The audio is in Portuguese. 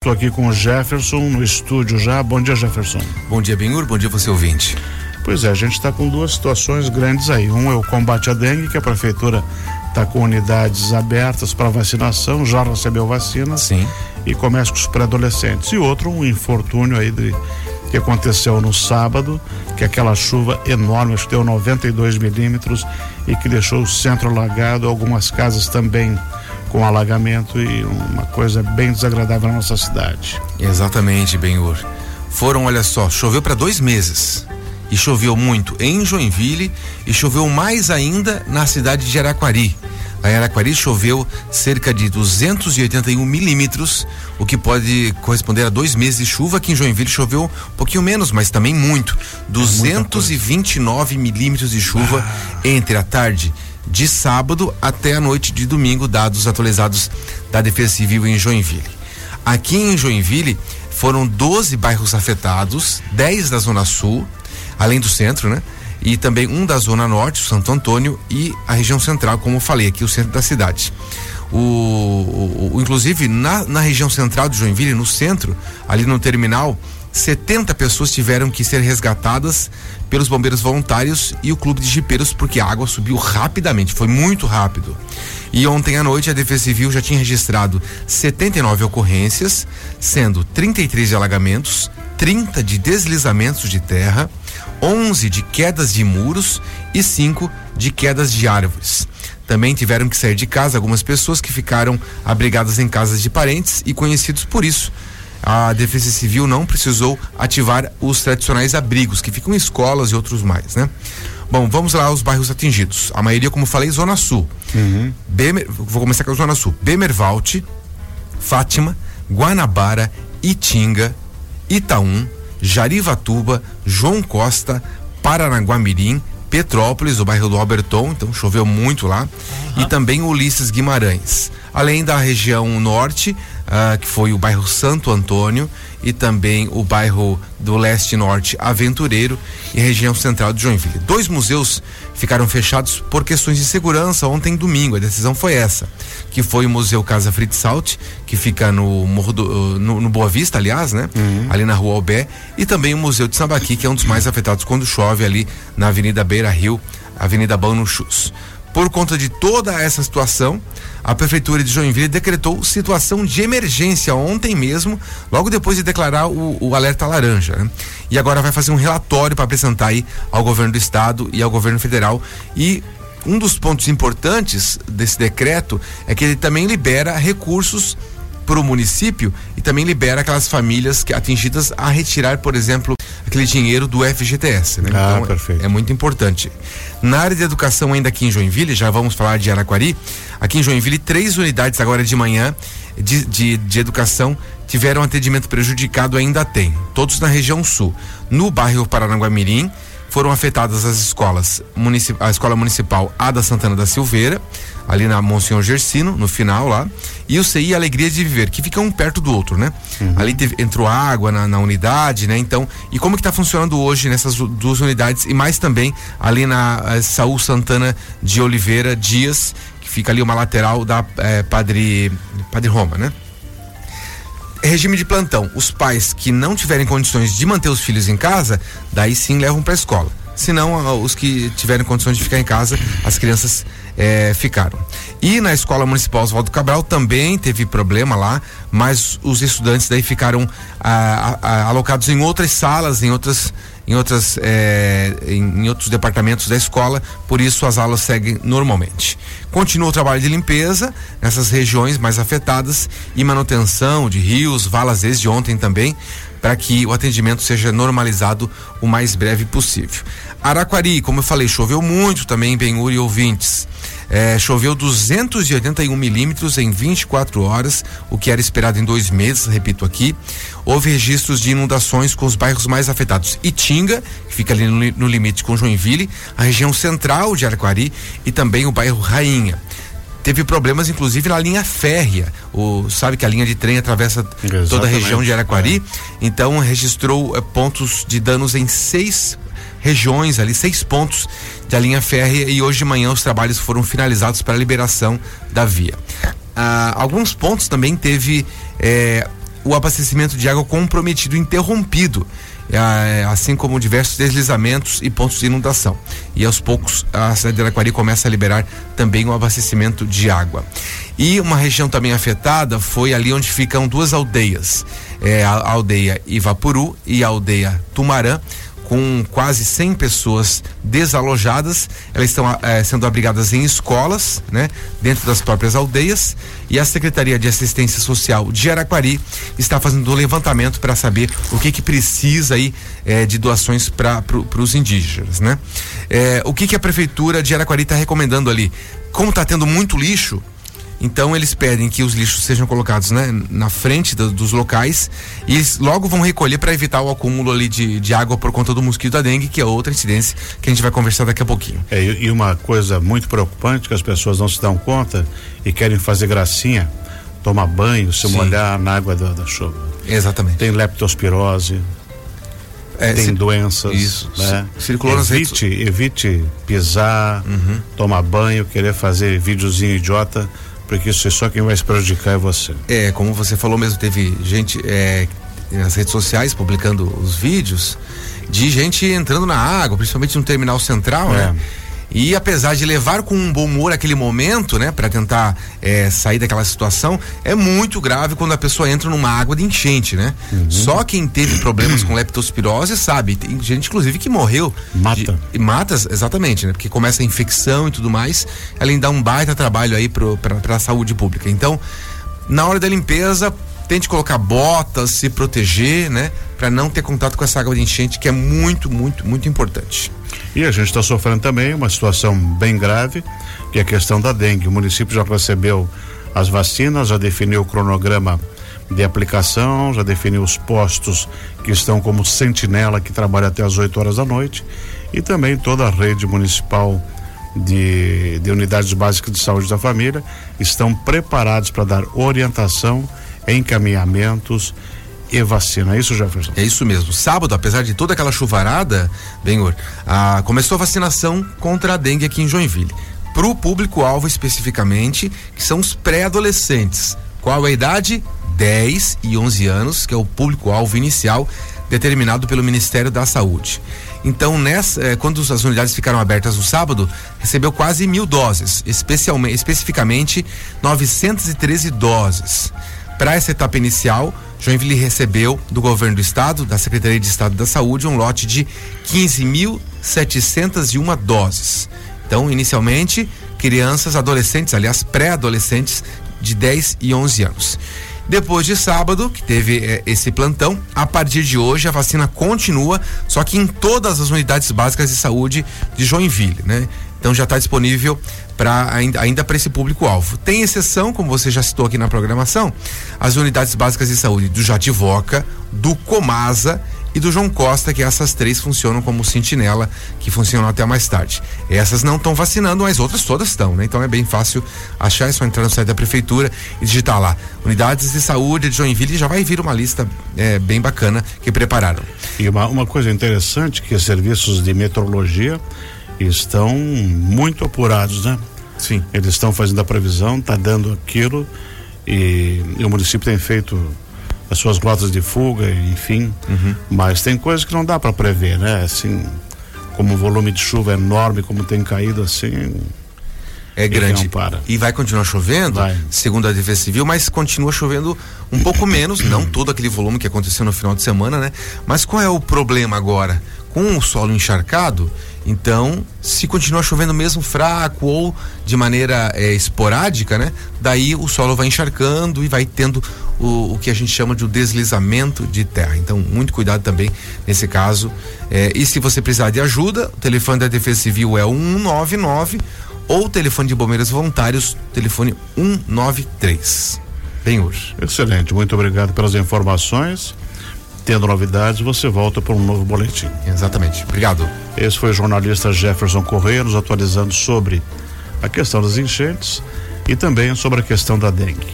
Estou aqui com o Jefferson no estúdio já. Bom dia, Jefferson. Bom dia, Benhur. Bom dia, você ouvinte. Pois é, a gente está com duas situações grandes aí. Um é o combate à dengue, que a prefeitura está com unidades abertas para vacinação, já recebeu vacina. Sim. E começa com os pré-adolescentes. E outro, um infortúnio aí de, que aconteceu no sábado, que é aquela chuva enorme, acho que deu 92 milímetros e que deixou o centro alagado, algumas casas também com alagamento e uma coisa bem desagradável na nossa cidade. Exatamente, Benhur. Foram, olha só, choveu para dois meses. E choveu muito em Joinville e choveu mais ainda na cidade de Araquari. A Araquari choveu cerca de 281 milímetros, o que pode corresponder a dois meses de chuva. Aqui em Joinville choveu um pouquinho menos, mas também muito. 229 é milímetros de chuva ah. entre a tarde de sábado até a noite de domingo, dados atualizados da Defesa Civil em Joinville. Aqui em Joinville foram 12 bairros afetados, 10 da Zona Sul, além do centro, né? E também um da Zona Norte, Santo Antônio, e a região central, como eu falei, aqui o centro da cidade. O, o, o inclusive na, na região central de Joinville, no centro, ali no terminal, 70 pessoas tiveram que ser resgatadas pelos bombeiros voluntários e o clube de jipeiros porque a água subiu rapidamente, foi muito rápido. E ontem à noite a Defesa Civil já tinha registrado 79 ocorrências, sendo 33 de alagamentos, 30 de deslizamentos de terra, 11 de quedas de muros e 5 de quedas de árvores. Também tiveram que sair de casa algumas pessoas que ficaram abrigadas em casas de parentes e conhecidos por isso a Defesa Civil não precisou ativar os tradicionais abrigos que ficam em escolas e outros mais, né? Bom, vamos lá aos bairros atingidos. A maioria, como falei, Zona Sul. Uhum. Bemer, vou começar com a Zona Sul. Bemervalte, Fátima, Guanabara, Itinga, Itaú, Jarivatuba, João Costa, Paranaguamirim, Petrópolis, o bairro do Alberton, então choveu muito lá, uhum. e também Ulisses Guimarães. Além da região norte, uh, que foi o bairro Santo Antônio e também o bairro do Leste Norte Aventureiro e região central de Joinville. Dois museus ficaram fechados por questões de segurança ontem domingo. A decisão foi essa, que foi o Museu Casa Fritz Salt, que fica no Morro do, no, no Boa Vista, aliás, né? Uhum. Ali na Rua Albé, e também o Museu de Sambaqui, que é um dos mais afetados quando chove ali na Avenida Beira Rio, Avenida Bano Chus. Por conta de toda essa situação, a Prefeitura de Joinville decretou situação de emergência ontem mesmo, logo depois de declarar o, o alerta laranja. Né? E agora vai fazer um relatório para apresentar aí ao governo do estado e ao governo federal. E um dos pontos importantes desse decreto é que ele também libera recursos para o município e também libera aquelas famílias que, atingidas a retirar, por exemplo, aquele dinheiro do FGTS. Né? Ah, então, perfeito. É, é, muito importante. Na área de educação, ainda aqui em Joinville, já vamos falar de Araquari, aqui em Joinville, três unidades agora de manhã de, de, de educação tiveram atendimento prejudicado, ainda tem. Todos na região sul. No bairro Paranaguamirim, foram afetadas as escolas, a Escola Municipal Ada Santana da Silveira, ali na Monsenhor Gersino, no final lá, e o CI Alegria de Viver, que ficam um perto do outro, né? Uhum. Ali teve, entrou água na, na, unidade, né? Então, e como que está funcionando hoje nessas duas unidades e mais também ali na eh, Saúl Santana de Oliveira Dias, que fica ali uma lateral da eh, Padre Padre Roma, né? Regime de plantão. Os pais que não tiverem condições de manter os filhos em casa, daí sim levam para a escola. Se não, os que tiverem condições de ficar em casa, as crianças é, ficaram. E na Escola Municipal Oswaldo Cabral também teve problema lá, mas os estudantes daí ficaram ah, ah, alocados em outras salas, em outras em outras é, em, em, outros departamentos da escola, por isso as aulas seguem normalmente. Continua o trabalho de limpeza nessas regiões mais afetadas e manutenção de rios, valas desde ontem também, para que o atendimento seja normalizado o mais breve possível. Araquari, como eu falei, choveu muito também, Benhur e ouvintes. É, choveu 281 milímetros em 24 horas, o que era esperado em dois meses, repito aqui. Houve registros de inundações com os bairros mais afetados. Itinga, que fica ali no, no limite com Joinville, a região central de Araquari e também o bairro Rainha teve problemas inclusive na linha férrea. O, sabe que a linha de trem atravessa Exatamente. toda a região de Araquari, é. então registrou é, pontos de danos em seis regiões ali, seis pontos da linha férrea e hoje de manhã os trabalhos foram finalizados para a liberação da via. Ah, alguns pontos também teve é, o abastecimento de água comprometido, interrompido, é, assim como diversos deslizamentos e pontos de inundação. E aos poucos a cidade de Araquari começa a liberar também o abastecimento de água. E uma região também afetada foi ali onde ficam duas aldeias, é, a aldeia Ivapuru e a aldeia Tumarã com quase 100 pessoas desalojadas. Elas estão é, sendo abrigadas em escolas, né, dentro das próprias aldeias. E a Secretaria de Assistência Social de Araquari está fazendo um levantamento para saber o que que precisa aí é, de doações para pro, os indígenas, né? É, o que que a prefeitura de Araquari está recomendando ali? Como está tendo muito lixo, então eles pedem que os lixos sejam colocados né, na frente do, dos locais e eles logo vão recolher para evitar o acúmulo ali de, de água por conta do mosquito da dengue, que é outra incidência que a gente vai conversar daqui a pouquinho. É, e uma coisa muito preocupante que as pessoas não se dão conta e querem fazer gracinha, tomar banho, se Sim. molhar na água da, da chuva. Exatamente. Tem leptospirose, é, tem doenças. Isso. Né? Circulou evite, evite pisar, uhum. tomar banho, querer fazer videozinho idiota porque isso é só quem vai se prejudicar é você. É, como você falou mesmo, teve gente é, nas redes sociais publicando os vídeos de gente entrando na água, principalmente no terminal central, né? é. né? E apesar de levar com um bom humor aquele momento, né, para tentar é, sair daquela situação, é muito grave quando a pessoa entra numa água de enchente, né? Uhum. Só quem teve problemas com leptospirose sabe. Tem gente, inclusive, que morreu. Mata. De, mata, exatamente, né? Porque começa a infecção e tudo mais, além de dar um baita trabalho aí para a saúde pública. Então, na hora da limpeza, tente colocar botas, se proteger, né? Para não ter contato com essa água de enchente, que é muito, muito, muito importante. E a gente está sofrendo também uma situação bem grave, que é a questão da dengue. O município já recebeu as vacinas, já definiu o cronograma de aplicação, já definiu os postos que estão como sentinela, que trabalha até as 8 horas da noite, e também toda a rede municipal de, de unidades básicas de saúde da família estão preparados para dar orientação, encaminhamentos e vacina. É isso, Jefferson? É isso mesmo. Sábado, apesar de toda aquela chuvarada, Benhor, ah, começou a vacinação contra a dengue aqui em Joinville. Para o público-alvo especificamente, que são os pré-adolescentes. Qual a idade? 10 e 11 anos, que é o público-alvo inicial determinado pelo Ministério da Saúde. Então, nessa, eh, quando as unidades ficaram abertas no sábado, recebeu quase mil doses, especialmente, especificamente 913 doses. Para essa etapa inicial, Joinville recebeu do governo do estado, da Secretaria de Estado da Saúde, um lote de 15.701 doses. Então, inicialmente, crianças, adolescentes, aliás, pré-adolescentes de 10 e 11 anos. Depois de sábado, que teve eh, esse plantão, a partir de hoje a vacina continua, só que em todas as unidades básicas de saúde de Joinville, né? Então já está disponível para ainda, ainda para esse público-alvo. Tem exceção, como você já citou aqui na programação, as unidades básicas de saúde do Jativoca, do Comasa e do João Costa, que essas três funcionam como sentinela, que funcionam até mais tarde. Essas não estão vacinando, mas outras todas estão, né? Então é bem fácil achar, é só entrar no site da prefeitura e digitar lá. Unidades de saúde de Joinville já vai vir uma lista é, bem bacana que prepararam. E uma, uma coisa interessante que os serviços de meteorologia estão muito apurados, né? Sim. Eles estão fazendo a previsão, tá dando aquilo e, e, o município tem feito as suas rotas de fuga, enfim. Uhum. Mas tem coisas que não dá para prever, né? Assim, como o volume de chuva é enorme, como tem caído assim. É grande. E vai continuar chovendo, vai. segundo a Defesa Civil, mas continua chovendo um pouco menos, não todo aquele volume que aconteceu no final de semana, né? Mas qual é o problema agora? Com o solo encharcado, então, se continua chovendo mesmo fraco ou de maneira é, esporádica, né? Daí o solo vai encharcando e vai tendo o, o que a gente chama de um deslizamento de terra. Então, muito cuidado também nesse caso. É, e se você precisar de ajuda, o telefone da Defesa Civil é 199 ou telefone de bombeiros voluntários, telefone 193. Bem hoje. Excelente, muito obrigado pelas informações. Tendo novidades, você volta para um novo boletim. Exatamente. Obrigado. Esse foi o jornalista Jefferson Correia nos atualizando sobre a questão das enchentes e também sobre a questão da dengue.